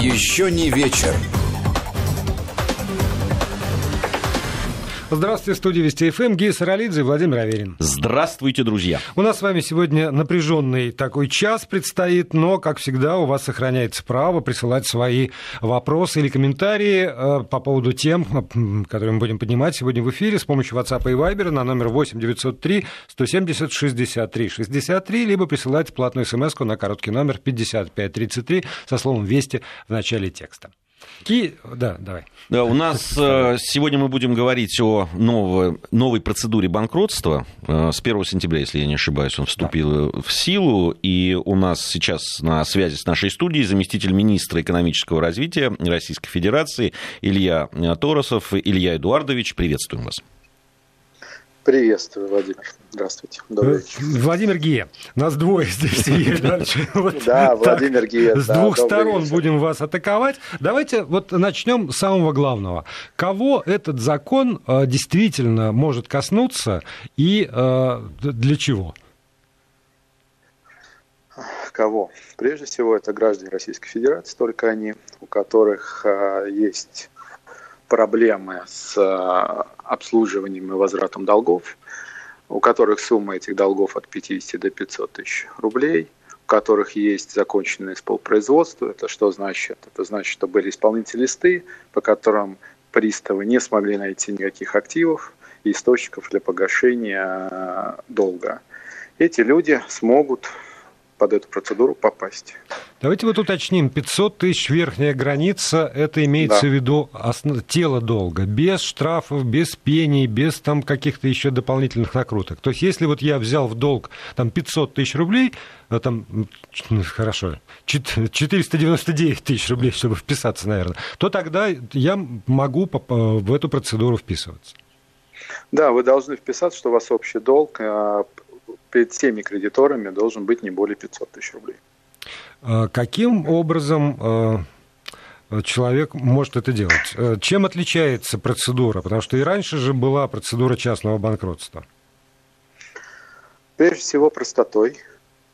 Еще не вечер. Здравствуйте, студия Вести ФМ, Гея Саралидзе и Владимир Аверин. Здравствуйте, друзья. У нас с вами сегодня напряженный такой час предстоит, но, как всегда, у вас сохраняется право присылать свои вопросы или комментарии э, по поводу тем, которые мы будем поднимать сегодня в эфире с помощью WhatsApp и Viber на номер 8 903 170 63 63, либо присылать платную смс на короткий номер 5533 со словом «Вести» в начале текста. И, да, давай. Да, у нас э, сегодня мы будем говорить о новой, новой процедуре банкротства. Э, с 1 сентября, если я не ошибаюсь, он вступил да. в силу. И у нас сейчас на связи с нашей студией заместитель министра экономического развития Российской Федерации Илья Торосов. Илья Эдуардович, приветствуем вас. Приветствую, Владимир. Здравствуйте. Добрый вечер. Владимир Гия. Нас двое здесь. Да, Владимер Гия. С двух сторон будем вас атаковать. Давайте вот начнем с самого главного. Кого этот закон э, действительно может коснуться и э, для чего? Кого? Прежде всего, это граждане Российской Федерации, только они, у которых э, есть проблемы с обслуживанием и возвратом долгов, у которых сумма этих долгов от 50 до 500 тысяч рублей, у которых есть законченное исполпроизводство. Это что значит? Это значит, что были исполнительные листы, по которым приставы не смогли найти никаких активов и источников для погашения э, долга. Эти люди смогут под эту процедуру попасть. Давайте вот уточним, 500 тысяч верхняя граница, это имеется да. в виду основ... тело долга, без штрафов, без пений, без там каких-то еще дополнительных накруток. То есть если вот я взял в долг там 500 тысяч рублей, а там, ну, хорошо, 499 тысяч рублей, чтобы вписаться, наверное, то тогда я могу в эту процедуру вписываться. Да, вы должны вписаться, что у вас общий долг а, перед всеми кредиторами должен быть не более 500 тысяч рублей. А каким образом а, человек может это делать? А чем отличается процедура? Потому что и раньше же была процедура частного банкротства. Прежде всего, простотой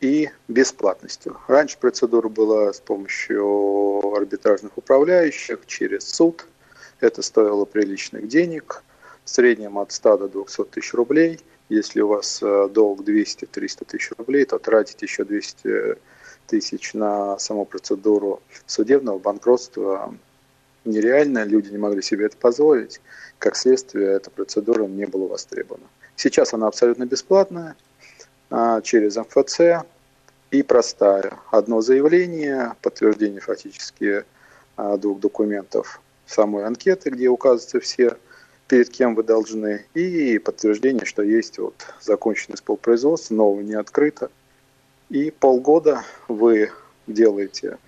и бесплатностью. Раньше процедура была с помощью арбитражных управляющих через суд. Это стоило приличных денег, в среднем от 100 до 200 тысяч рублей – если у вас э, долг 200-300 тысяч рублей, то тратить еще 200 тысяч на саму процедуру судебного банкротства нереально, люди не могли себе это позволить. Как следствие, эта процедура не была востребована. Сейчас она абсолютно бесплатная, а, через МФЦ и простая. Одно заявление, подтверждение фактически а, двух документов самой анкеты, где указываются все перед кем вы должны, и подтверждение, что есть вот законченное исполпроизводство, нового не открыто. И полгода вы делаете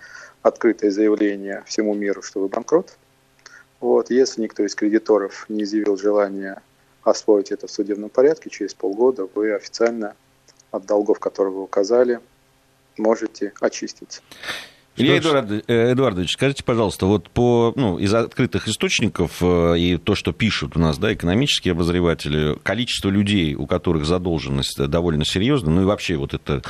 открытое заявление всему миру, что вы банкрот. Вот. Если никто из кредиторов не изъявил желания освоить это в судебном порядке, через полгода вы официально от долгов, которые вы указали, можете очиститься. Илья Эдуард, э, Эдуардович, скажите, пожалуйста, вот по, ну, из открытых источников э, и то, что пишут у нас, да, экономические обозреватели, количество людей, у которых задолженность довольно серьезная, ну и вообще вот это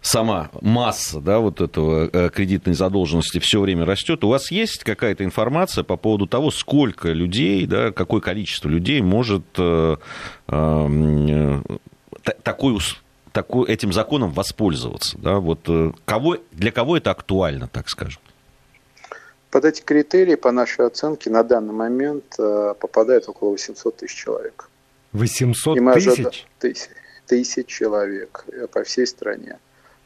сама масса да, вот этого э, кредитной задолженности все время растет. У вас есть какая-то информация по поводу того, сколько людей, да, какое количество людей может э, э, такой такой, этим законом воспользоваться? Да? Вот, э, кого, для кого это актуально, так скажем? Под эти критерии, по нашей оценке, на данный момент э, попадает около 800 тысяч человек. 800 тысяч? Тысяч, тысяч человек э, по всей стране.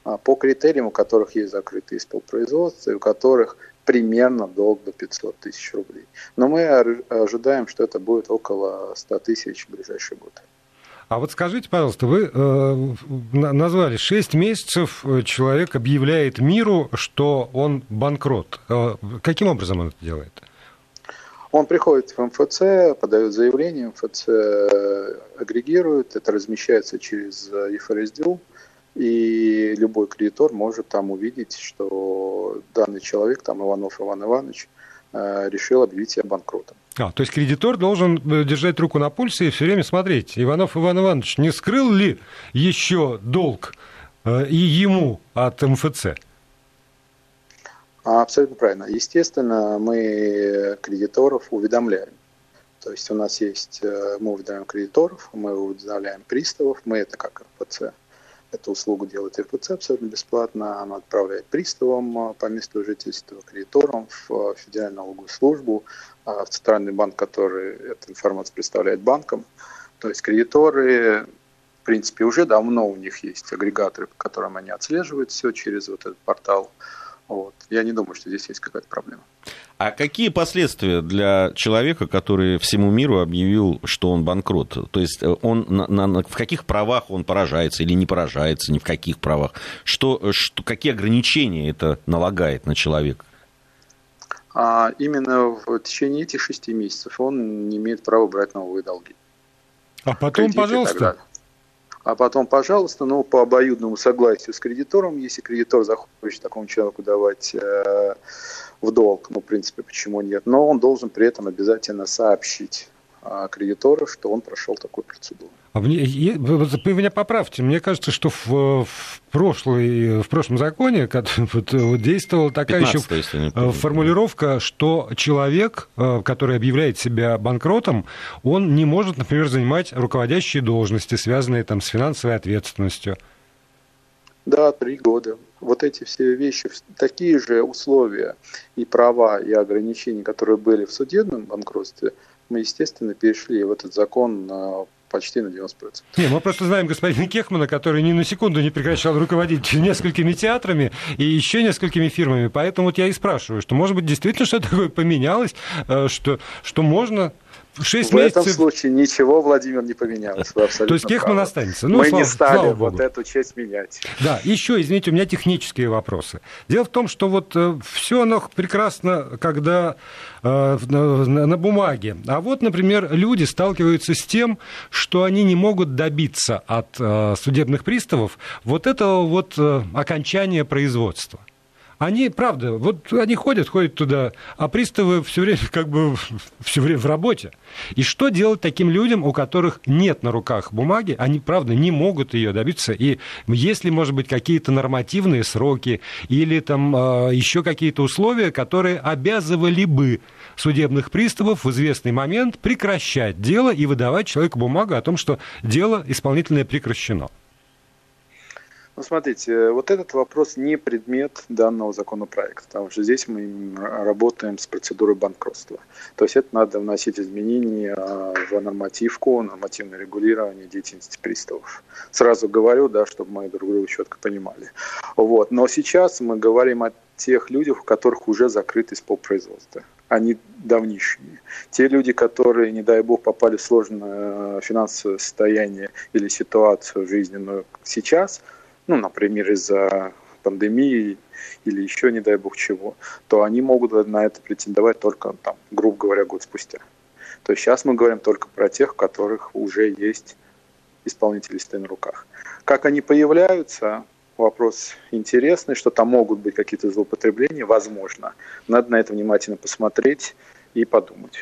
А по критериям, у которых есть закрытые исполпроизводства, и у которых примерно долг до 500 тысяч рублей. Но мы ожидаем, что это будет около 100 тысяч в ближайший год. А вот скажите, пожалуйста, вы э, назвали 6 месяцев э, человек объявляет миру, что он банкрот. Э, каким образом он это делает? Он приходит в МФЦ, подает заявление, МФЦ э, агрегирует, это размещается через ЕФРСДУ, и любой кредитор может там увидеть, что данный человек, там Иванов Иван Иванович, Э, решил объявить себя банкротом. А, то есть кредитор должен э, держать руку на пульсе и все время смотреть, Иванов Иван Иванович не скрыл ли еще долг э, и ему от МФЦ? Абсолютно правильно. Естественно, мы кредиторов уведомляем. То есть у нас есть, э, мы уведомляем кредиторов, мы уведомляем приставов, мы это как РПЦ. Эту услугу делает РПЦ абсолютно бесплатно. Она отправляет приставам э, по месту жительства, кредиторам в э, Федеральную налоговую службу, в Центральный банк, который эту информацию представляет банкам. То есть кредиторы, в принципе, уже давно у них есть агрегаторы, по которым они отслеживают все через вот этот портал. Вот. Я не думаю, что здесь есть какая-то проблема. А какие последствия для человека, который всему миру объявил, что он банкрот? То есть э, он на, на, в каких правах он поражается или не поражается, ни в каких правах? Что, что, какие ограничения это налагает на человека? А именно в течение этих шести месяцев он не имеет права брать новые долги. А потом, пожалуйста. А потом, пожалуйста, ну, по обоюдному согласию с кредитором, если кредитор захочет такому человеку давать э, в долг, ну, в принципе, почему нет, но он должен при этом обязательно сообщить э, кредитору, что он прошел такую процедуру. А мне, вы меня поправьте, мне кажется, что в, в, прошлый, в прошлом законе вот, действовала такая еще э, формулировка, что человек, э, который объявляет себя банкротом, он не может, например, занимать руководящие должности, связанные там, с финансовой ответственностью. Да, три года. Вот эти все вещи, такие же условия и права, и ограничения, которые были в судебном банкротстве, мы, естественно, перешли в этот закон почти на 90%. Не, мы просто знаем господина Кехмана, который ни на секунду не прекращал руководить несколькими театрами и еще несколькими фирмами. Поэтому вот я и спрашиваю, что, может быть, действительно что-то такое поменялось, э, что, что можно 6 в месяцев... этом случае ничего, Владимир, не поменялось. Вы абсолютно То есть Кехман правы. останется. Ну, Мы слава, не стали слава вот эту часть менять. Да, еще, извините, у меня технические вопросы. Дело в том, что вот э, все оно прекрасно, когда э, на, на бумаге. А вот, например, люди сталкиваются с тем, что они не могут добиться от э, судебных приставов вот этого вот э, окончания производства. Они, правда, вот они ходят, ходят туда, а приставы все время как бы все время в работе. И что делать таким людям, у которых нет на руках бумаги, они, правда, не могут ее добиться. И если, может быть, какие-то нормативные сроки или там э, еще какие-то условия, которые обязывали бы судебных приставов в известный момент прекращать дело и выдавать человеку бумагу о том, что дело исполнительное прекращено. Ну, смотрите, вот этот вопрос не предмет данного законопроекта, потому что здесь мы работаем с процедурой банкротства. То есть это надо вносить изменения а, в нормативку, нормативное регулирование деятельности приставов. Сразу говорю, да, чтобы мы друг друга четко понимали. Вот. Но сейчас мы говорим о тех людях, у которых уже закрыто исполпроизводство. Они давнишние. Те люди, которые, не дай бог, попали в сложное финансовое состояние или ситуацию жизненную сейчас – ну, например, из-за пандемии или еще, не дай бог чего, то они могут на это претендовать только, там, грубо говоря, год спустя. То есть сейчас мы говорим только про тех, у которых уже есть исполнители листы на руках. Как они появляются, вопрос интересный, что там могут быть какие-то злоупотребления, возможно. Надо на это внимательно посмотреть и подумать.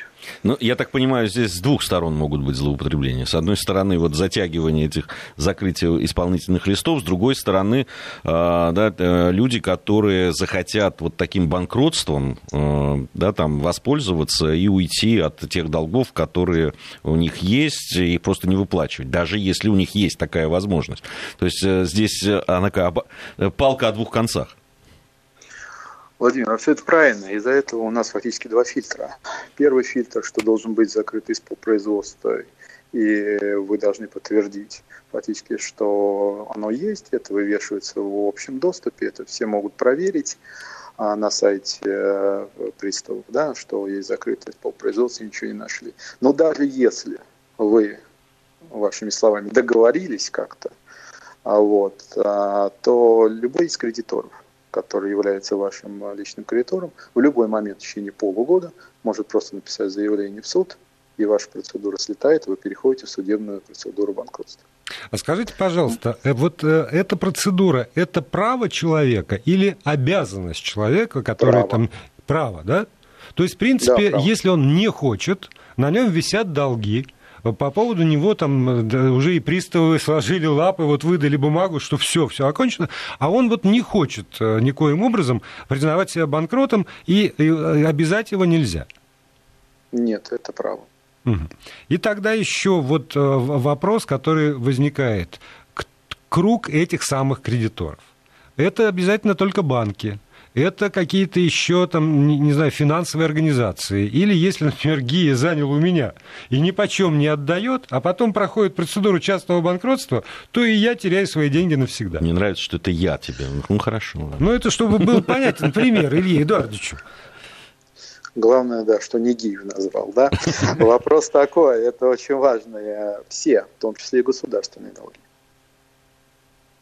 Ну, я так понимаю, здесь с двух сторон могут быть злоупотребления. С одной стороны, вот затягивание этих закрытия исполнительных листов, с другой стороны, э, да, э, люди, которые захотят вот таким банкротством э, да, там, воспользоваться и уйти от тех долгов, которые у них есть, и просто не выплачивать, даже если у них есть такая возможность. То есть здесь она палка о двух концах. Владимир, а все это правильно. Из-за этого у нас фактически два фильтра. Первый фильтр, что должен быть закрыт из производства, и вы должны подтвердить фактически, что оно есть, это вывешивается в общем доступе, это все могут проверить а, на сайте э, приставов, да, что есть закрытое производства, ничего не нашли. Но даже если вы, вашими словами, договорились как-то, а вот, а, то любой из кредиторов который является вашим а, личным кредитором, в любой момент в течение полугода может просто написать заявление в суд, и ваша процедура слетает, и вы переходите в судебную процедуру банкротства. А скажите, пожалуйста, э, вот э, эта процедура, это право человека или обязанность человека, который право. там... Право, да? То есть, в принципе, да, если он не хочет, на нем висят долги, по поводу него там да, уже и приставы сложили лапы, вот выдали бумагу, что все, все окончено, а он вот не хочет э, никоим образом признавать себя банкротом, и, и обязать его нельзя. Нет, это право. И тогда еще вот вопрос, который возникает. Круг этих самых кредиторов. Это обязательно только банки это какие-то еще там, не, не знаю, финансовые организации. Или если, например, ГИА занял у меня и ни почем не отдает, а потом проходит процедуру частного банкротства, то и я теряю свои деньги навсегда. Мне нравится, что это я тебе. Ну, хорошо. Ну, это чтобы был понятен пример Илье Эдуардовичу. Главное, да, что не Гиев назвал, да. Вопрос такой, это очень важно. Все, в том числе и государственные долги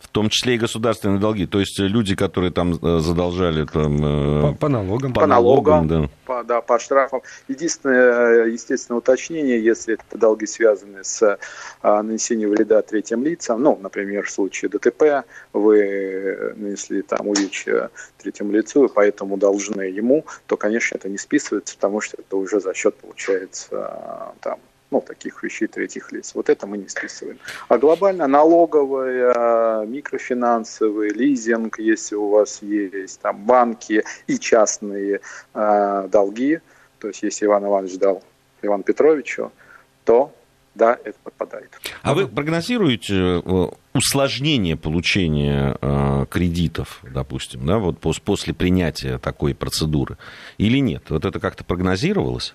в том числе и государственные долги. То есть люди, которые там э, задолжали там, э, по, по налогам. По, по налогам, налогам да. По, да, по штрафам. Единственное, э, естественно, уточнение, если это долги связаны с а, нанесением вреда третьим лицам, ну, например, в случае ДТП, вы нанесли там увечья третьему лицу, и поэтому должны ему, то, конечно, это не списывается, потому что это уже за счет, получается, там, ну, таких вещей третьих лиц. Вот это мы не списываем. А глобально налоговая, микрофинансовый, лизинг, если у вас есть там банки и частные э, долги, то есть если Иван Иванович дал Ивану Петровичу, то да, это подпадает. А вы прогнозируете э, усложнение получения э, кредитов, допустим, да, вот после принятия такой процедуры, или нет? Вот это как-то прогнозировалось?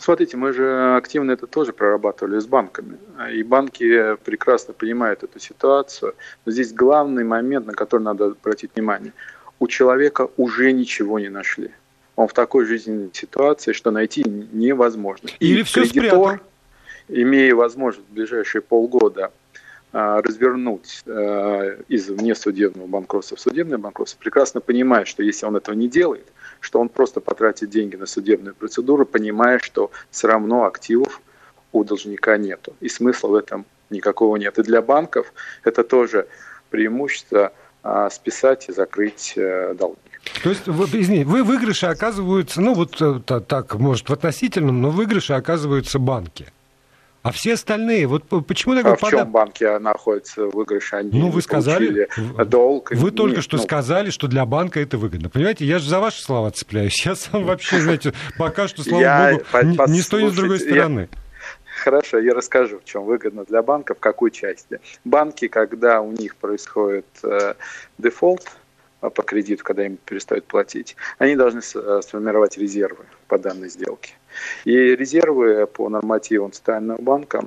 Смотрите, мы же активно это тоже прорабатывали с банками. И банки прекрасно понимают эту ситуацию. Но здесь главный момент, на который надо обратить внимание. У человека уже ничего не нашли. Он в такой жизненной ситуации, что найти невозможно. Или И все кредитор, спрятал. имея возможность в ближайшие полгода а, развернуть а, из внесудебного банкротства в судебное банкротство, прекрасно понимает, что если он этого не делает – что он просто потратит деньги на судебную процедуру, понимая, что все равно активов у должника нету. И смысла в этом никакого нет. И для банков это тоже преимущество а, списать и закрыть а, долги. То есть, вы, извините, вы выигрыши оказываются, ну вот э, так, может, в относительном, но выигрыши оказываются банки. А все остальные, вот почему такой а в чем банки находятся выигрыш? Они ну, вы сказали, долг. Вы только Нет, что ну... сказали, что для банка это выгодно. Понимаете, я же за ваши слова цепляюсь. Я сам вообще, знаете, пока что, слава богу, ни с той, ни с другой стороны. Хорошо, я расскажу, в чем выгодно для банка, в какой части. Банки, когда у них происходит э, дефолт э, по кредиту, когда им перестают платить, они должны э, сформировать резервы по данной сделке. И резервы по нормативам Центрального банка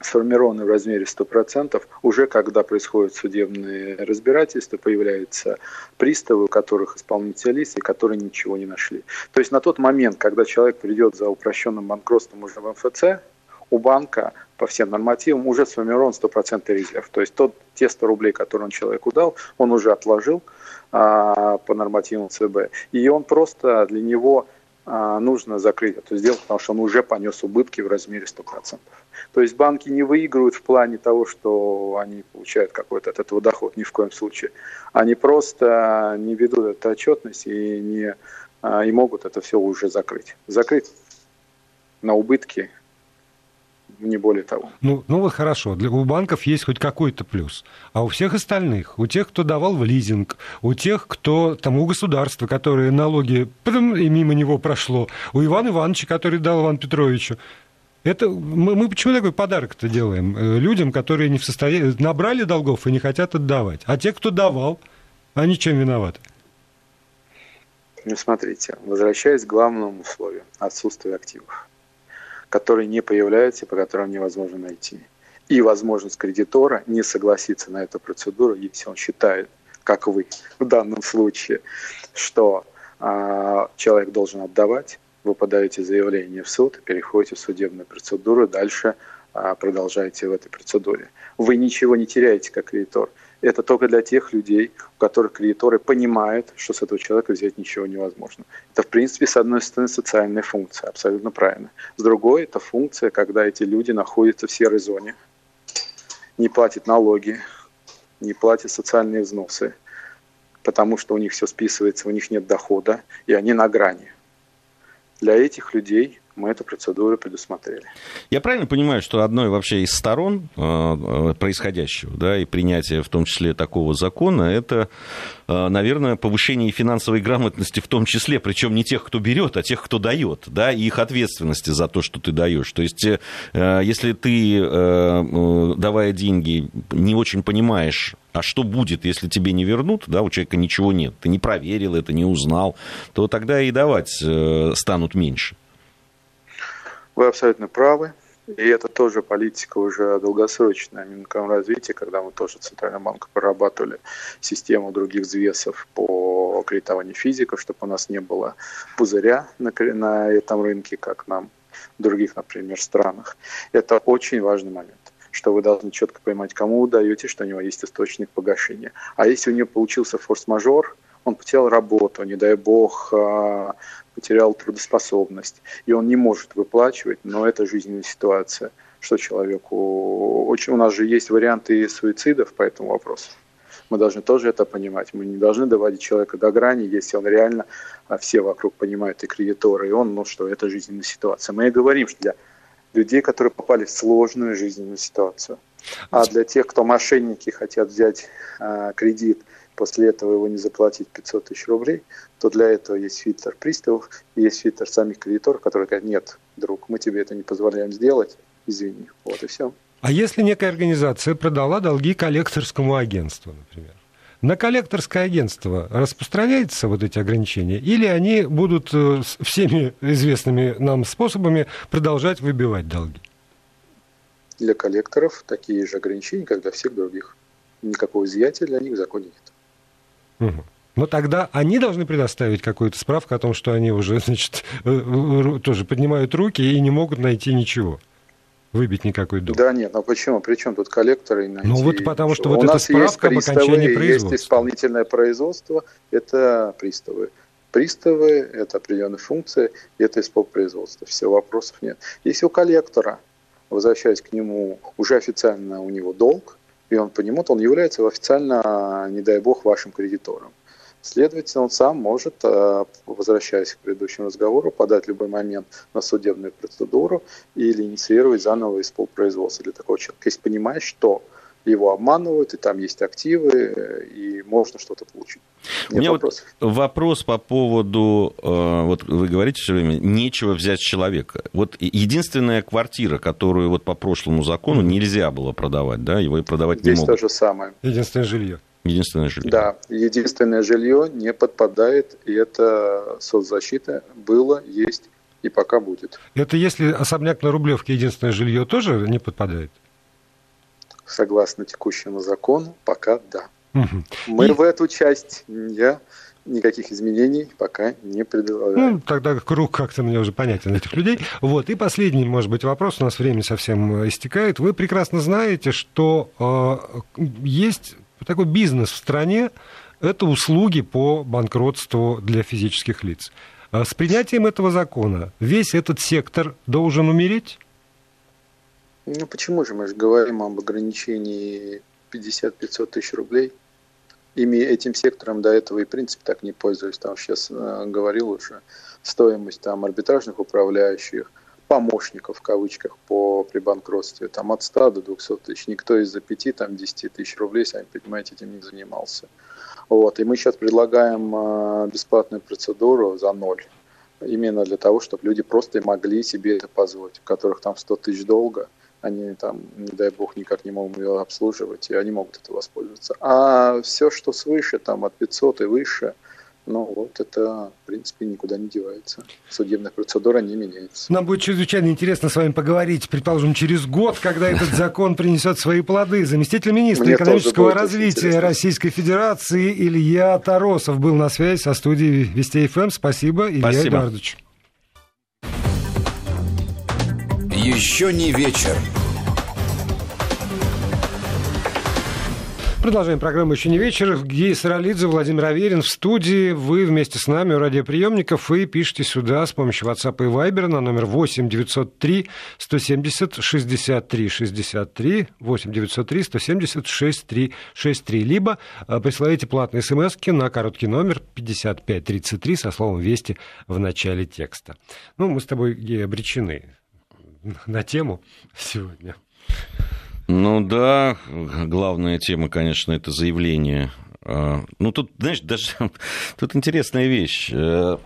сформированы в размере 100%, уже когда происходят судебные разбирательства, появляются приставы, у которых исполнительные лица, и которые ничего не нашли. То есть на тот момент, когда человек придет за упрощенным банкротством уже в МФЦ, у банка по всем нормативам уже сформирован 100% резерв. То есть тот, те 100 рублей, которые он человеку дал, он уже отложил а, по нормативам ЦБ. И он просто для него нужно закрыть эту сделку, потому что он уже понес убытки в размере 100%. То есть банки не выигрывают в плане того, что они получают какой-то от этого доход, ни в коем случае. Они просто не ведут эту отчетность и, не, а, и могут это все уже закрыть. Закрыть на убытки не более того. Ну, ну вот хорошо, для, у банков есть хоть какой-то плюс, а у всех остальных, у тех, кто давал в лизинг, у тех, кто, там, у государства, которые налоги и мимо него прошло, у Ивана Ивановича, который дал Ивану Петровичу, это мы, мы почему такой подарок-то делаем э, людям, которые не в состоянии набрали долгов и не хотят отдавать, а те, кто давал, они чем виноваты? Ну, смотрите, возвращаясь к главному условию – отсутствие активов которые не появляются и по которым невозможно найти. И возможность кредитора не согласиться на эту процедуру, если он считает, как вы в данном случае, что э, человек должен отдавать, вы подаете заявление в суд, переходите в судебную процедуру, дальше э, продолжаете в этой процедуре. Вы ничего не теряете как кредитор это только для тех людей, у которых кредиторы понимают, что с этого человека взять ничего невозможно. Это, в принципе, с одной стороны, социальная функция, абсолютно правильно. С другой, это функция, когда эти люди находятся в серой зоне, не платят налоги, не платят социальные взносы, потому что у них все списывается, у них нет дохода, и они на грани. Для этих людей мы эту процедуру предусмотрели. Я правильно понимаю, что одной вообще из сторон э, э, происходящего, да, и принятия в том числе такого закона, это, э, наверное, повышение финансовой грамотности в том числе, причем не тех, кто берет, а тех, кто дает, да, и их ответственности за то, что ты даешь. То есть, если ты, давая деньги, не очень понимаешь, а что будет, если тебе не вернут, да, у человека ничего нет, ты не проверил это, не узнал, то тогда и давать станут меньше. Вы абсолютно правы. И это тоже политика уже долгосрочная Минкомразвития, когда мы тоже в Центральном банке прорабатывали систему других взвесов по кредитованию физиков, чтобы у нас не было пузыря на, на этом рынке, как нам в других, например, странах. Это очень важный момент что вы должны четко понимать, кому вы даете, что у него есть источник погашения. А если у него получился форс-мажор, он потерял работу, не дай бог, а, потерял трудоспособность, и он не может выплачивать, но это жизненная ситуация, что человеку... Очень, у нас же есть варианты суицидов по этому вопросу. Мы должны тоже это понимать. Мы не должны доводить человека до грани, если он реально, а все вокруг понимают, и кредиторы, и он, ну что, это жизненная ситуация. Мы и говорим, что для людей, которые попали в сложную жизненную ситуацию. А для тех, кто мошенники хотят взять а, кредит – после этого его не заплатить 500 тысяч рублей, то для этого есть фильтр приставов, есть фильтр самих кредиторов, которые говорят, нет, друг, мы тебе это не позволяем сделать, извини, вот и все. А если некая организация продала долги коллекторскому агентству, например? На коллекторское агентство распространяются вот эти ограничения, или они будут э, всеми известными нам способами продолжать выбивать долги? Для коллекторов такие же ограничения, как для всех других. Никакого изъятия для них в законе нет. Угу. Но тогда они должны предоставить какую-то справку о том, что они уже, значит, э, тоже поднимают руки и не могут найти ничего. Выбить никакой долг. Да нет, ну почему? Причем тут коллекторы найти? Ну вот потому что вот У эта справка об окончании производства. Есть исполнительное производство, это приставы. Приставы – это определенная функция, это исполнительное Все, вопросов нет. Если у коллектора, возвращаясь к нему, уже официально у него долг, и он по нему, то он является официально, не дай бог, вашим кредитором. Следовательно, он сам может, э, возвращаясь к предыдущему разговору, подать любой момент на судебную процедуру или инициировать заново исполпроизводство для такого человека. Если понимаешь, что его обманывают, и там есть активы, и можно что-то получить. Нет У меня вопросов. вот вопрос по поводу, э, вот вы говорите все время, нечего взять с человека. Вот единственная квартира, которую вот по прошлому закону нельзя было продавать, да, его и продавать Здесь не могут. Здесь то же самое. Единственное жилье. Единственное жилье. Да, единственное жилье не подпадает, и это соцзащита было, есть и пока будет. Это если особняк на Рублевке единственное жилье тоже не подпадает? Согласно текущему закону, пока да. Угу. Мы И... в эту часть я никаких изменений пока не предлагаю. Ну, тогда круг как-то мне уже понятен этих людей. Вот. И последний, может быть, вопрос. У нас время совсем истекает. Вы прекрасно знаете, что э, есть такой бизнес в стране, это услуги по банкротству для физических лиц. А с принятием этого закона весь этот сектор должен умереть? Ну почему же мы же говорим об ограничении 50-500 тысяч рублей? Ими этим сектором до этого и принцип так не пользуюсь. Там сейчас э, говорил уже стоимость там арбитражных управляющих, помощников в кавычках по при банкротстве там от 100 до 200 тысяч. Никто из-за 5 там 10 тысяч рублей, сами понимаете, этим не занимался. Вот. И мы сейчас предлагаем э, бесплатную процедуру за ноль. Именно для того, чтобы люди просто могли себе это позволить, у которых там 100 тысяч долга – они там, не дай бог, никак не могут ее обслуживать, и они могут это воспользоваться. А все, что свыше, там от 500 и выше, ну вот это, в принципе, никуда не девается. Судебная процедура не меняется. Нам будет чрезвычайно интересно с вами поговорить, предположим, через год, когда этот закон принесет свои плоды. Заместитель министра Мне экономического развития Российской Федерации Илья Таросов был на связи со студией Вестей ФМ. Спасибо, Илья Спасибо. Эдуардович. Еще не вечер. Продолжаем программу «Еще не вечер». Гея Саралидзе, Владимир Аверин в студии. Вы вместе с нами у радиоприемников и пишите сюда с помощью WhatsApp и Viber на номер 8 903 170 63 63 8 903 170 63 63. Либо э, присылаете платные смс на короткий номер 5533 со словом «Вести» в начале текста. Ну, мы с тобой, Гея, обречены на тему сегодня. Ну да, главная тема, конечно, это заявление. А, ну, тут, знаешь, даже тут интересная вещь. Э,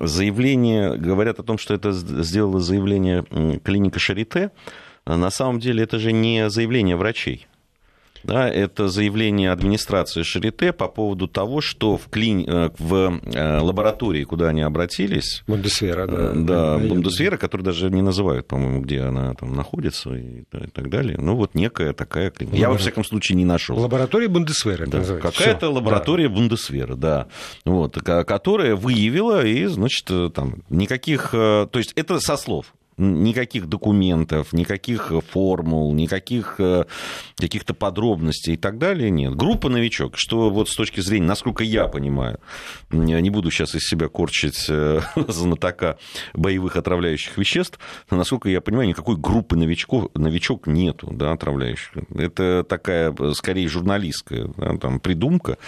заявление, говорят о том, что это сделало заявление клиника Шарите. На самом деле это же не заявление врачей. Да, это заявление администрации Шарите по поводу того, что в, клини... Э, в э, лаборатории, куда они обратились... Бундесвера, да. Э, да, Бундесвера, которую даже не называют, по-моему, где она там находится и, и так далее. Ну, вот некая такая клиника. Я, во всяком случае, не нашел. Лаборатория Бундесвера, да, Какая-то лаборатория да. Бундесвера, да. Вот, которая выявила и, значит, там никаких... То есть это со слов никаких документов, никаких формул, никаких э, каких-то подробностей и так далее нет. Группа «Новичок», что вот с точки зрения, насколько я понимаю, не буду сейчас из себя корчить э, знатока боевых отравляющих веществ, но, насколько я понимаю, никакой группы новичков, «Новичок» нету, да, отравляющих. Это такая, скорее, журналистская да, там, придумка,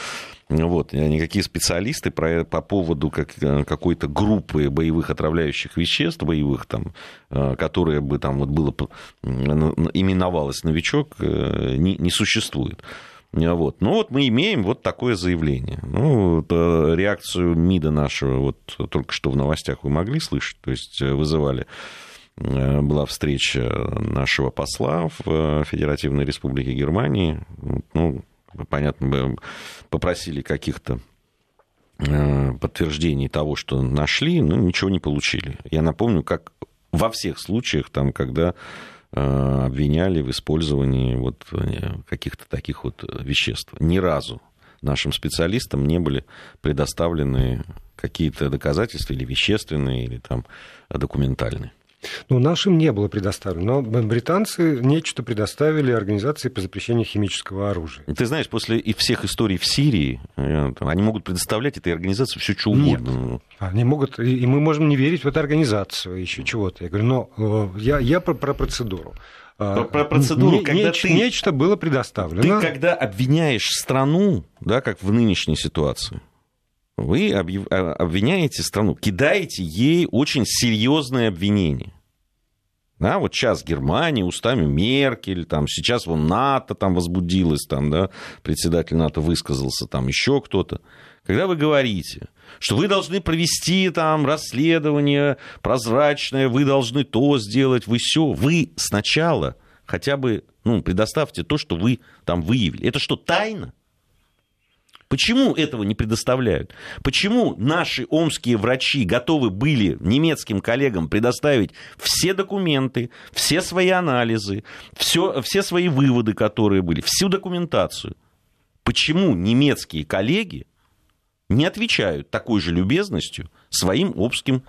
вот, никакие специалисты про, по поводу как, э, какой-то группы боевых отравляющих веществ, боевых, там, э, которые бы там вот было, именовалось новичок, э, не, не существует. Вот. Ну вот мы имеем вот такое заявление. Ну, вот, реакцию МИДа нашего вот только что в новостях вы могли слышать, то есть вызывали была встреча нашего посла в Федеративной Республике Германии. Ну, понятно, попросили каких-то э, подтверждений того, что нашли, но ничего не получили. Я напомню, как во всех случаях, там, когда э, обвиняли в использовании вот э, каких-то таких вот веществ. Ни разу нашим специалистам не были предоставлены какие-то доказательства или вещественные, или там документальные. Ну, нашим не было предоставлено, но британцы нечто предоставили Организации по запрещению химического оружия. Ты знаешь, после и всех историй в Сирии, э, они могут предоставлять этой организации все что угодно. Нет. Они могут, и мы можем не верить в эту организацию, еще чего-то. Я говорю, но э, я, я про, про процедуру. Про, про процедуру, не, когда неч, ты... Нечто было предоставлено. Ты когда обвиняешь страну, да, как в нынешней ситуации, вы а, обвиняете страну, кидаете ей очень серьезное обвинение. Да, вот сейчас Германия устами Меркель, там, сейчас вон НАТО там возбудилась, там, да, председатель НАТО высказался, там еще кто-то. Когда вы говорите, что вы должны провести там расследование прозрачное, вы должны то сделать, вы все, вы сначала хотя бы ну, предоставьте то, что вы там выявили. Это что, тайна? Почему этого не предоставляют? Почему наши омские врачи готовы были немецким коллегам предоставить все документы, все свои анализы, все, все свои выводы, которые были, всю документацию? Почему немецкие коллеги не отвечают такой же любезностью своим омским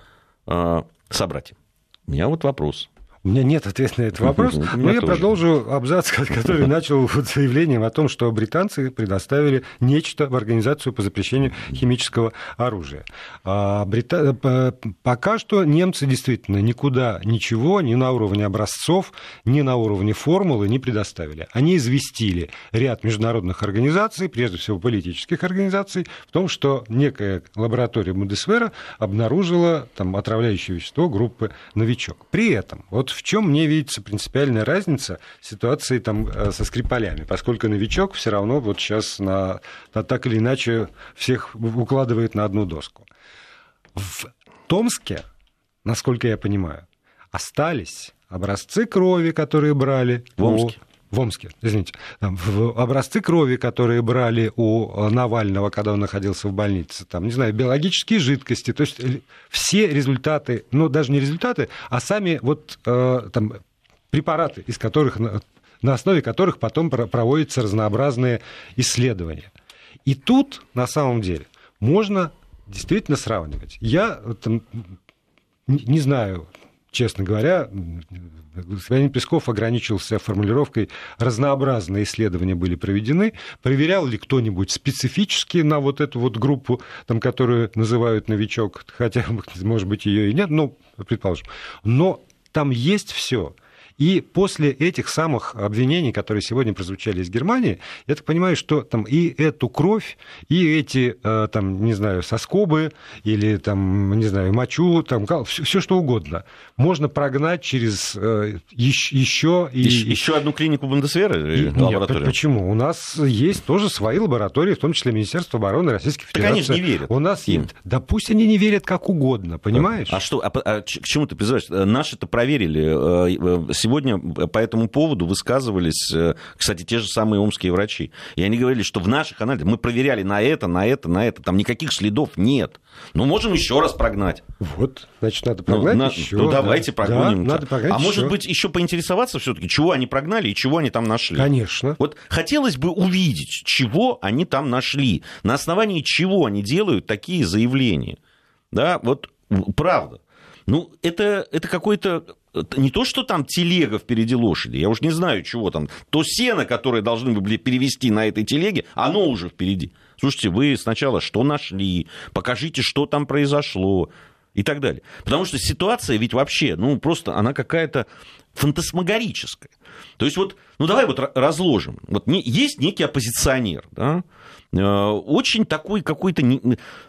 э, собратьям? У меня вот вопрос. У меня нет ответа на этот вопрос, но я тоже. продолжу абзац, который начал заявлением о том, что британцы предоставили нечто в Организацию по запрещению химического оружия. А Брита... Пока что немцы действительно никуда ничего, ни на уровне образцов, ни на уровне формулы не предоставили. Они известили ряд международных организаций, прежде всего политических организаций, в том, что некая лаборатория Бундесвера обнаружила там, отравляющее вещество группы «Новичок». При этом, вот в чем мне видится принципиальная разница ситуации там э, со Скрипалями, поскольку новичок все равно вот сейчас на, на так или иначе всех укладывает на одну доску. В Томске, насколько я понимаю, остались образцы крови, которые брали. В Омске в Омске, извините, в образцы крови, которые брали у э, Навального, когда он находился в больнице, там, не знаю, биологические жидкости, то есть э, все результаты, ну, даже не результаты, а сами вот э, там препараты, из которых, на основе которых потом проводятся разнообразные исследования. И тут, на самом деле, можно действительно сравнивать. Я там, не знаю, честно говоря, господин Песков ограничился формулировкой «разнообразные исследования были проведены». Проверял ли кто-нибудь специфически на вот эту вот группу, там, которую называют «новичок», хотя, может быть, ее и нет, ну, предположим. Но там есть все. И после этих самых обвинений, которые сегодня прозвучали из Германии, я так понимаю, что там и эту кровь, и эти, э, там, не знаю, соскобы, или там, не знаю, мочу, там, все, все что угодно, можно прогнать через э, еще... И, еще одну клинику Бундесвера? И, нет, почему? У нас есть тоже свои лаборатории, в том числе Министерство обороны Российской Федерации. Так они не верят. У нас им. Да пусть они не верят как угодно, понимаешь? А что, а, а к чему ты призываешь? Наши-то проверили сегодня по этому поводу высказывались, э, кстати, те же самые омские врачи. И они говорили, что в наших анализах мы проверяли на это, на это, на это. Там никаких следов нет. Ну, можем еще раз прогнать. Вот, значит, надо ну, прогнать ну, еще. Ну, давайте да. прогоним. Да, надо прогнать а еще. может быть, еще поинтересоваться все-таки, чего они прогнали и чего они там нашли. Конечно. Вот хотелось бы увидеть, чего они там нашли, на основании чего они делают такие заявления. Да, вот правда. Ну, это, это какой-то не то, что там телега впереди лошади, я уж не знаю, чего там, то сено, которое должны были перевести на этой телеге, оно уже впереди. Слушайте, вы сначала что нашли, покажите, что там произошло и так далее. Потому что ситуация ведь вообще, ну, просто она какая-то фантасмагорическая. То есть вот, ну, давай вот разложим. Вот есть некий оппозиционер, да, очень такой какой-то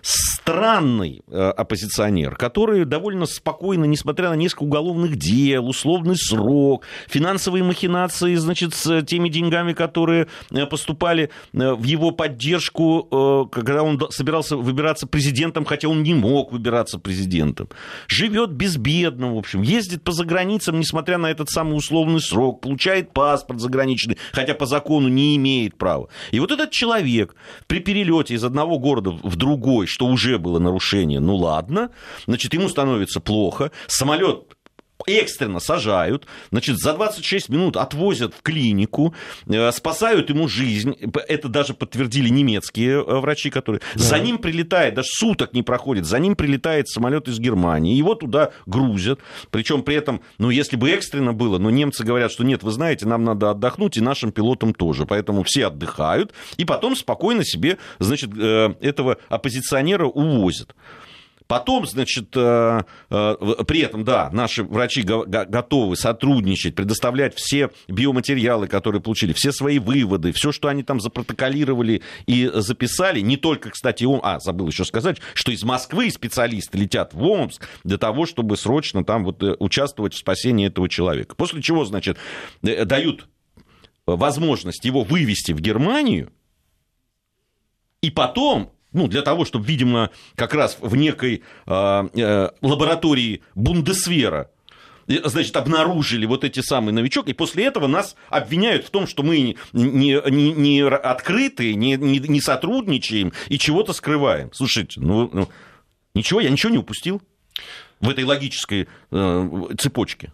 странный э, оппозиционер, который довольно спокойно, несмотря на несколько уголовных дел, условный срок, финансовые махинации, значит, с теми деньгами, которые э, поступали в его поддержку, когда он собирался выбираться президентом, хотя он не мог выбираться президентом, живет безбедно, в общем, ездит по заграницам, несмотря на этот самый условный срок, получает паспорт заграничный, хотя по закону не имеет права. И вот этот человек, при перелете из одного города в другой, что уже было нарушение, ну ладно, значит, ему становится плохо, самолет экстренно сажают, значит, за 26 минут отвозят в клинику, э, спасают ему жизнь. Это даже подтвердили немецкие э, врачи, которые... Да. За ним прилетает, даже суток не проходит, за ним прилетает самолет из Германии, его туда грузят. Причем при этом, ну, если бы экстренно было, но немцы говорят, что нет, вы знаете, нам надо отдохнуть, и нашим пилотам тоже. Поэтому все отдыхают, и потом спокойно себе, значит, э, этого оппозиционера увозят. Потом, значит, э, э, при этом, да, наши врачи готовы сотрудничать, предоставлять все биоматериалы, которые получили, все свои выводы, все, что они там запротоколировали и записали. Не только, кстати, он, а, забыл еще сказать, что из Москвы специалисты летят в Омск для того, чтобы срочно там вот э, участвовать в спасении этого человека. После чего, значит, дают возможность его вывести в Германию, и потом ну, для того, чтобы, видимо, как раз в некой э, э, лаборатории Бундесвера значит, обнаружили вот эти самые новичок, и после этого нас обвиняют в том, что мы не, не, не открыты, не, не, не сотрудничаем и чего-то скрываем. Слушайте, ну, ну ничего, я ничего не упустил в этой логической э, цепочке.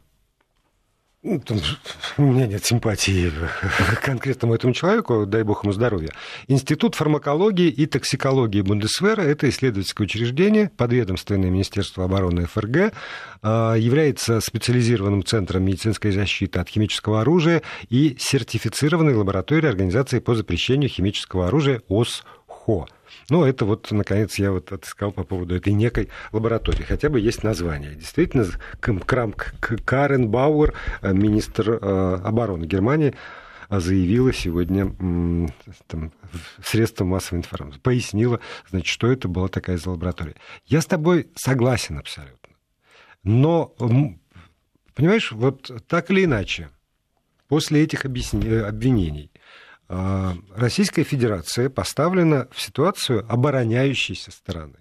Ну, у меня нет симпатии к конкретному этому человеку, дай бог ему здоровья. Институт фармакологии и токсикологии Бундесвера – это исследовательское учреждение, подведомственное Министерству обороны ФРГ, а, является специализированным центром медицинской защиты от химического оружия и сертифицированной лабораторией Организации по запрещению химического оружия ОСХО. Ну, это вот, наконец, я вот отыскал по поводу этой некой лаборатории. Хотя бы есть название. Действительно, Крамк Карен Бауэр, э, министр э, обороны Германии, заявила сегодня там, средством массовой информации, пояснила, значит, что это была такая за лаборатория. Я с тобой согласен абсолютно. Но, понимаешь, вот так или иначе, после этих обвинений а, Российская Федерация поставлена в ситуацию обороняющейся стороны.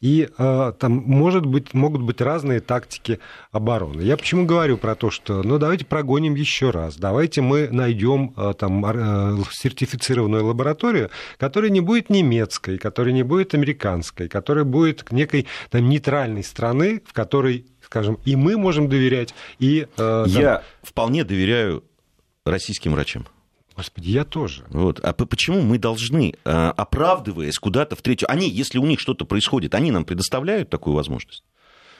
И э, там может быть, могут быть разные тактики обороны. Я почему говорю про то, что ну давайте прогоним еще раз, давайте мы найдем э, там э, сертифицированную лабораторию, которая не будет немецкой, которая не будет американской, которая будет некой там, нейтральной страны, в которой, скажем, и мы можем доверять, и... Э, там... Я вполне доверяю российским врачам. Господи, я тоже. Вот. А почему мы должны, а, оправдываясь куда-то в третью... Они, если у них что-то происходит, они нам предоставляют такую возможность?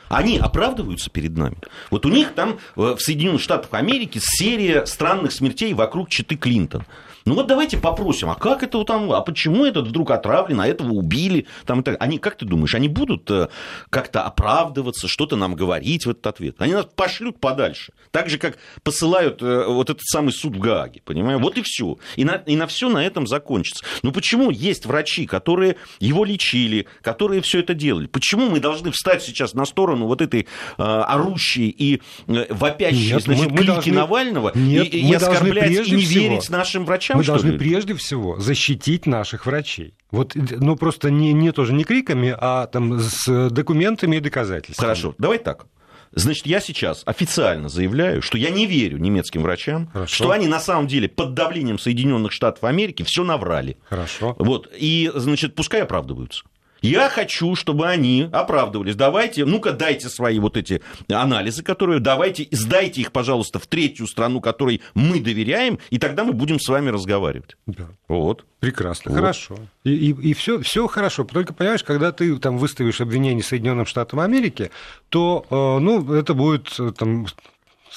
Они оправдываются перед нами. Вот у них там э, в Соединенных Штатах Америки серия странных смертей вокруг Читы Клинтон. Ну вот давайте попросим, а как это там, а почему этот вдруг отравлен, а этого убили? Там, и так. Они, как ты думаешь, они будут э, как-то оправдываться, что-то нам говорить в этот ответ? Они нас пошлют подальше. Так же, как посылают э, вот этот самый суд в Гааге, понимаешь? Вот и все. И на, и на все на этом закончится. Ну почему есть врачи, которые его лечили, которые все это делали? Почему мы должны встать сейчас на сторону вот этой э, орущей и э, вопящей, Нет, значит, мы, мы должны... Навального Нет, и, и оскорблять, и не всего... верить нашим врачам? Мы должны ли? прежде всего защитить наших врачей. Вот, ну, просто не, не тоже не криками, а там с документами и доказательствами. Хорошо, давай так. Значит, я сейчас официально заявляю, что я не верю немецким врачам, Хорошо. что они на самом деле под давлением Соединенных Штатов Америки все наврали. Хорошо. Вот. И, значит, пускай оправдываются. Я хочу, чтобы они оправдывались. Давайте, ну-ка, дайте свои вот эти анализы, которые, давайте, сдайте их, пожалуйста, в третью страну, которой мы доверяем, и тогда мы будем с вами разговаривать. Да. Вот. Прекрасно, вот. хорошо. И, и, и все, все хорошо. Только понимаешь, когда ты там выставишь обвинение Соединенным Штатам Америки, то, э, ну, это будет э, там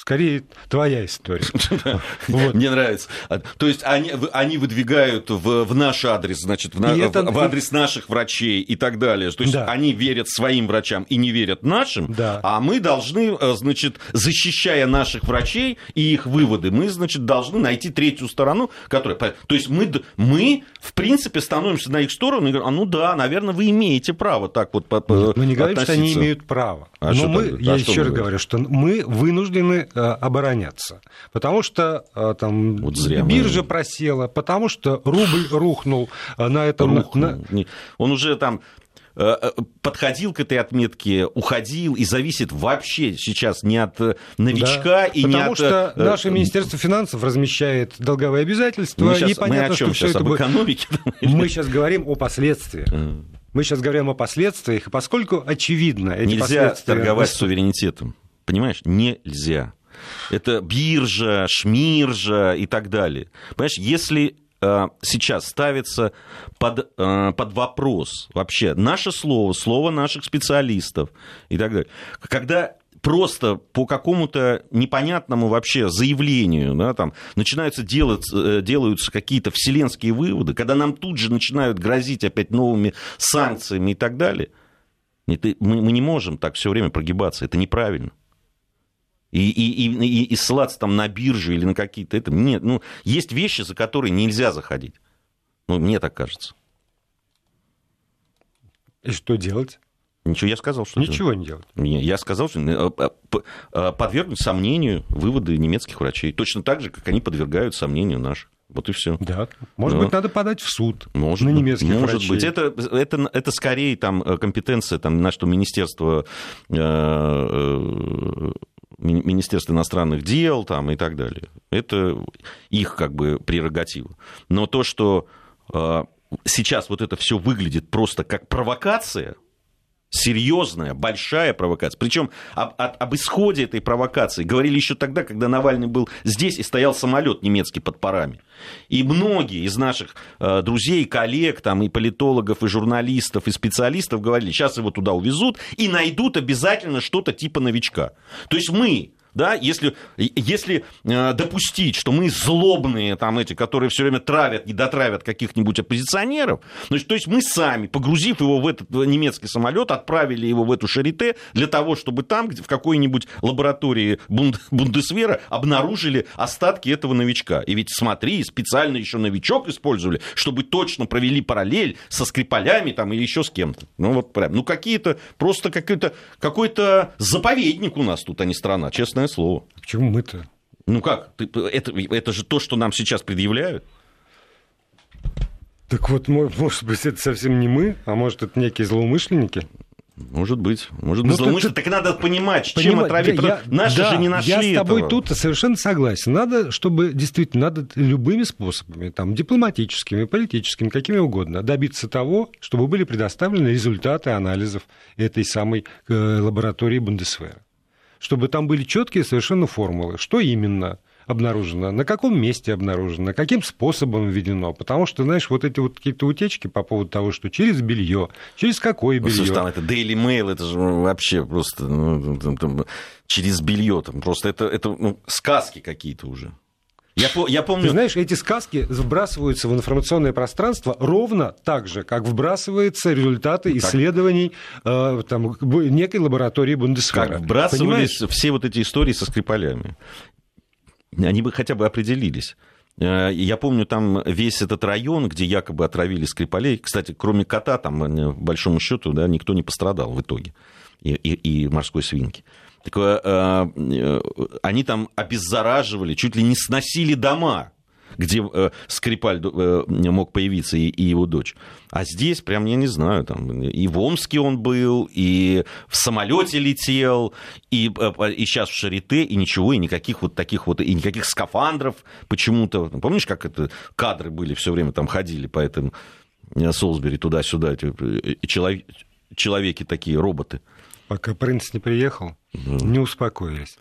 скорее твоя история. Мне нравится. А, то есть они, они выдвигают в, в наш адрес, значит, в, на, это... в адрес наших врачей и так далее. То есть да. они верят своим врачам и не верят нашим, да. а мы должны, э, значит, защищая наших врачей и их выводы, мы, значит, должны найти третью сторону, которая... То есть мы, мы в принципе, становимся на их сторону и говорим, а ну да, наверное, вы имеете право так вот Нет, Мы не говорим, что они имеют право. А Но мы, я а еще раз говорю, что мы вынуждены обороняться. Потому что э, там вот зря биржа мы... просела, потому что рубль рухнул э, на этом... Рухнул. На... Он уже там Э, э, подходил к этой отметке, уходил, и зависит вообще сейчас не от э, новичка да, и не от... Потому что наше Министерство финансов размещает долговые обязательства, мы сейчас, и понятно, мы о чем что сейчас, об будет... экономике? Мы сейчас говорим о последствиях. Мы сейчас говорим о последствиях, и поскольку очевидно... Эти Нельзя последствия... торговать суверенитетом. Понимаешь? Нельзя. Это биржа, шмиржа и так далее. Понимаешь, если Э, сейчас ставится под, э, под вопрос вообще наше слово, слово наших специалистов и так далее. Когда просто по какому-то непонятному вообще заявлению да, там, начинаются делать, э, делаются какие-то вселенские выводы, когда нам тут же начинают грозить опять новыми санкциями и так далее, мы, мы не можем так все время прогибаться, это неправильно и, и, и, и ссылаться там на биржу или на какие-то это. Нет, ну, есть вещи, за которые нельзя заходить. Ну, мне так кажется. И что делать? Ничего, я сказал, что... Ничего не делать. Я сказал, что э, э, э, подвергнуть сомнению выводы немецких врачей. Точно так же, как они подвергают сомнению наших. Вот и все. Да. Может Но... быть, надо подать в суд может на немецких быть, Может врачей. быть. Это, это, это скорее там, компетенция там, нашего министерства Министерство иностранных дел там, и так далее. Это их как бы прерогатива. Но то, что э, сейчас вот это все выглядит просто как провокация, серьезная, большая провокация. Причем об, об, об исходе этой провокации говорили еще тогда, когда Навальный был здесь и стоял самолет немецкий под парами. И многие из наших э, друзей, коллег, там, и политологов, и журналистов, и специалистов говорили, сейчас его туда увезут и найдут обязательно что-то типа новичка. То есть мы да, если, если э, допустить, что мы злобные там эти, которые все время травят и дотравят каких-нибудь оппозиционеров, значит, то есть мы сами, погрузив его в этот немецкий самолет, отправили его в эту шарите для того, чтобы там, в какой-нибудь лаборатории Бунд, Бундесвера обнаружили остатки этого новичка. И ведь смотри, специально еще новичок использовали, чтобы точно провели параллель со Скрипалями там или еще с кем-то. Ну вот прям, ну какие-то, просто какой-то, какой-то заповедник у нас тут, а не страна, честно честное слово. Почему мы-то? Ну как? Это, это же то, что нам сейчас предъявляют. Так вот, может быть, это совсем не мы, а может, это некие злоумышленники? Может быть. Может быть, ну, злоумышленники. Так надо понимать, Поним... чем отравить. Да, я... Наши да, же не нашли Я с тобой этого. тут совершенно согласен. Надо, чтобы действительно, надо любыми способами, там, дипломатическими, политическими, какими угодно, добиться того, чтобы были предоставлены результаты анализов этой самой э, лаборатории Бундесвера чтобы там были четкие совершенно формулы, что именно обнаружено, на каком месте обнаружено, каким способом введено. Потому что, знаешь, вот эти вот какие-то утечки по поводу того, что через белье, через какое белье. Слушай, там это Daily Mail, это же вообще просто ну, там, там, через белье, там просто это, это ну, сказки какие-то уже. Я, я помню... Ты знаешь, эти сказки вбрасываются в информационное пространство ровно так же, как вбрасываются результаты исследований э, там, некой лаборатории Бундесвера. Как вбрасывались Понимаешь? все вот эти истории со Скрипалями. Они бы хотя бы определились. Э, я помню, там весь этот район, где якобы отравили Скрипалей, кстати, кроме кота, там, э, по большому счету, да, никто не пострадал в итоге, и, и, и морской свинки. Так, э, э, они там обеззараживали, чуть ли не сносили дома, где э, Скрипаль э, мог появиться и, и его дочь. А здесь, прям, я не знаю, там и в Омске он был, и в самолете летел, и, э, и сейчас в Шарите, и ничего, и никаких вот таких вот, и никаких скафандров почему-то. Помнишь, как это кадры были все время, там ходили по этому э, Солсбери туда-сюда, эти э, человек, человеки такие, роботы. Пока принц не приехал, mm. не успокоились.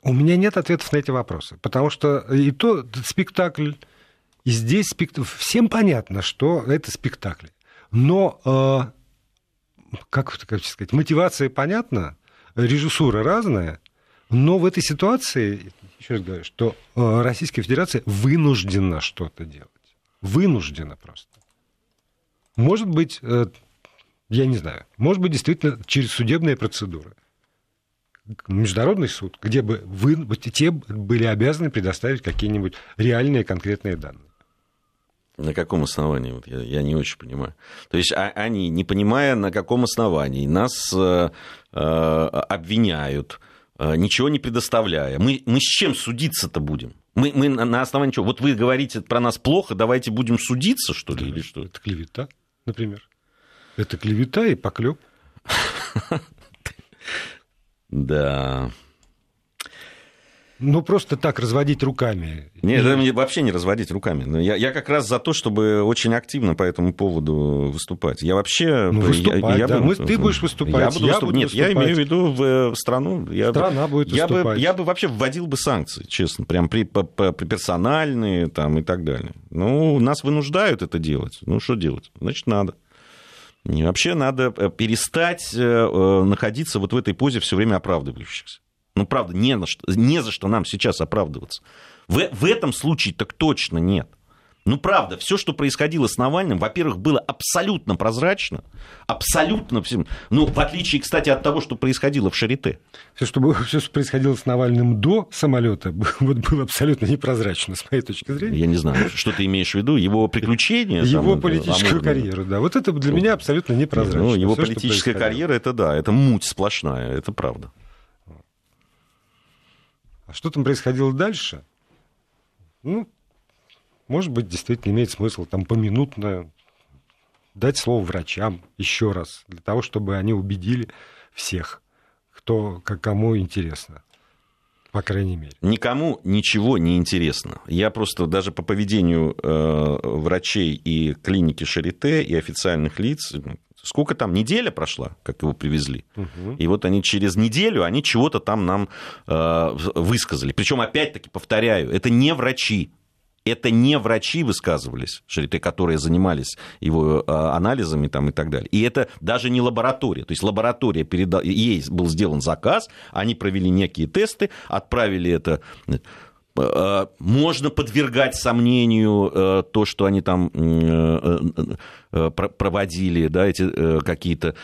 У меня нет ответов на эти вопросы, потому что и то спектакль, и здесь спектакль. Всем понятно, что это спектакль. Но, э, как, как сказать, мотивация понятна, режиссура разная, но в этой ситуации, еще раз говорю, что э, Российская Федерация вынуждена что-то делать. Вынуждена просто. Может быть, э, я не знаю. Может быть, действительно, через судебные процедуры. Международный суд, где бы вы, те были обязаны предоставить какие-нибудь реальные конкретные данные. На каком основании? Вот я, я не очень понимаю. То есть а, они, не понимая, на каком основании, нас э, э, обвиняют, э, ничего не предоставляя. Мы, мы с чем судиться-то будем? Мы, мы на основании чего? Вот вы говорите про нас плохо, давайте будем судиться, что ли, да, или что? Это клевета, например. Это клевета и поклеп. Да. Ну, просто так разводить руками. Нет, и... вообще не разводить руками. Я, я как раз за то, чтобы очень активно по этому поводу выступать. Я вообще... Ну, выступать, я, я да. Мы, ты будешь выступать, я буду, я выступ... буду Нет, выступать. я имею в виду в, в страну. Я Страна бы, будет я выступать. Бы, я бы вообще вводил бы санкции, честно. Прям при, по, по, персональные там, и так далее. Ну, нас вынуждают это делать. Ну, что делать? Значит, надо. И вообще надо э, перестать э, э, находиться вот в этой позе все время оправдывающихся. Ну, правда, не, на что, не за что нам сейчас оправдываться. В, в этом случае так точно нет. Ну, правда, все, что происходило с Навальным, во-первых, было абсолютно прозрачно, абсолютно всем. Ну, в отличие, кстати, от того, что происходило в Шарите. Все, что, все, что происходило с Навальным до самолета, вот было абсолютно непрозрачно, с моей точки зрения. Я не знаю, что ты имеешь в виду, его приключения. Его там, политическую амурные. карьеру, да. Вот это для меня абсолютно непрозрачно. Ну, его все, политическая карьера, это да, это муть сплошная, это правда. А что там происходило дальше? Ну, может быть, действительно имеет смысл там поминутно дать слово врачам еще раз, для того, чтобы они убедили всех, кто, кому интересно по крайней мере. Никому ничего не интересно. Я просто даже по поведению э, врачей и клиники Шарите и официальных лиц, сколько там, неделя прошла, как его привезли. Угу. И вот они через неделю, они чего-то там нам э, высказали. Причем, опять-таки, повторяю, это не врачи, это не врачи высказывались, Шарите, которые занимались его э, анализами там, и так далее. И это даже не лаборатория. То есть лаборатория передал, ей был сделан заказ, они провели некие тесты, отправили это Э, можно подвергать сомнению э, то, что они там э, проводили, да, эти какие-то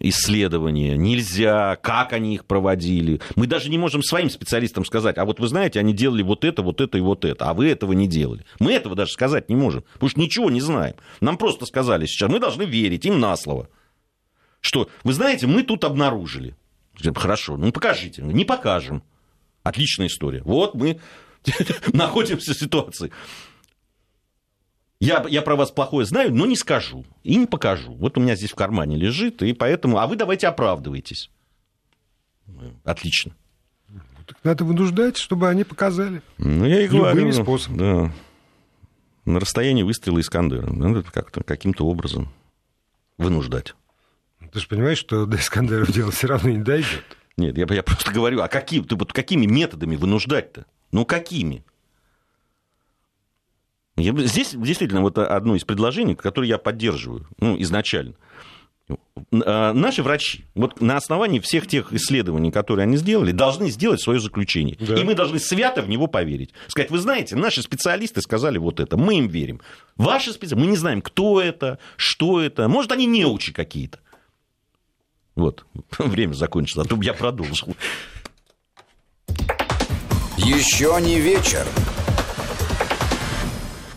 исследования. Нельзя, как они их проводили. Мы даже не можем своим специалистам сказать, а вот вы знаете, они делали вот это, вот это и вот это, а вы этого не делали. Мы этого даже сказать не можем, потому что ничего не знаем. Нам просто сказали сейчас, мы должны верить им на слово. Что, вы знаете, мы тут обнаружили. Хорошо, ну покажите. Не покажем. Отличная история. Вот мы находимся в ситуации. Я, я про вас плохое знаю, но не скажу и не покажу. Вот у меня здесь в кармане лежит, и поэтому... А вы давайте оправдывайтесь. Отлично. Так надо вынуждать, чтобы они показали. Ну, я и говорю. Любыми способами. Да. На расстоянии выстрела Искандера. Надо как-то, каким-то образом вынуждать. Ты же понимаешь, что до Искандера дело все равно не дойдет. Нет, я, я просто говорю, а каким, ты, вот какими методами вынуждать-то? Ну, какими? Здесь действительно вот одно из предложений, которое я поддерживаю ну, изначально. А, наши врачи, вот на основании всех тех исследований, которые они сделали, должны сделать свое заключение. Да. И мы должны свято в него поверить. Сказать, вы знаете, наши специалисты сказали вот это, мы им верим. Ваши специалисты, мы не знаем, кто это, что это. Может, они неучи какие-то. Вот, время закончилось, а то я продолжил. Еще не вечер.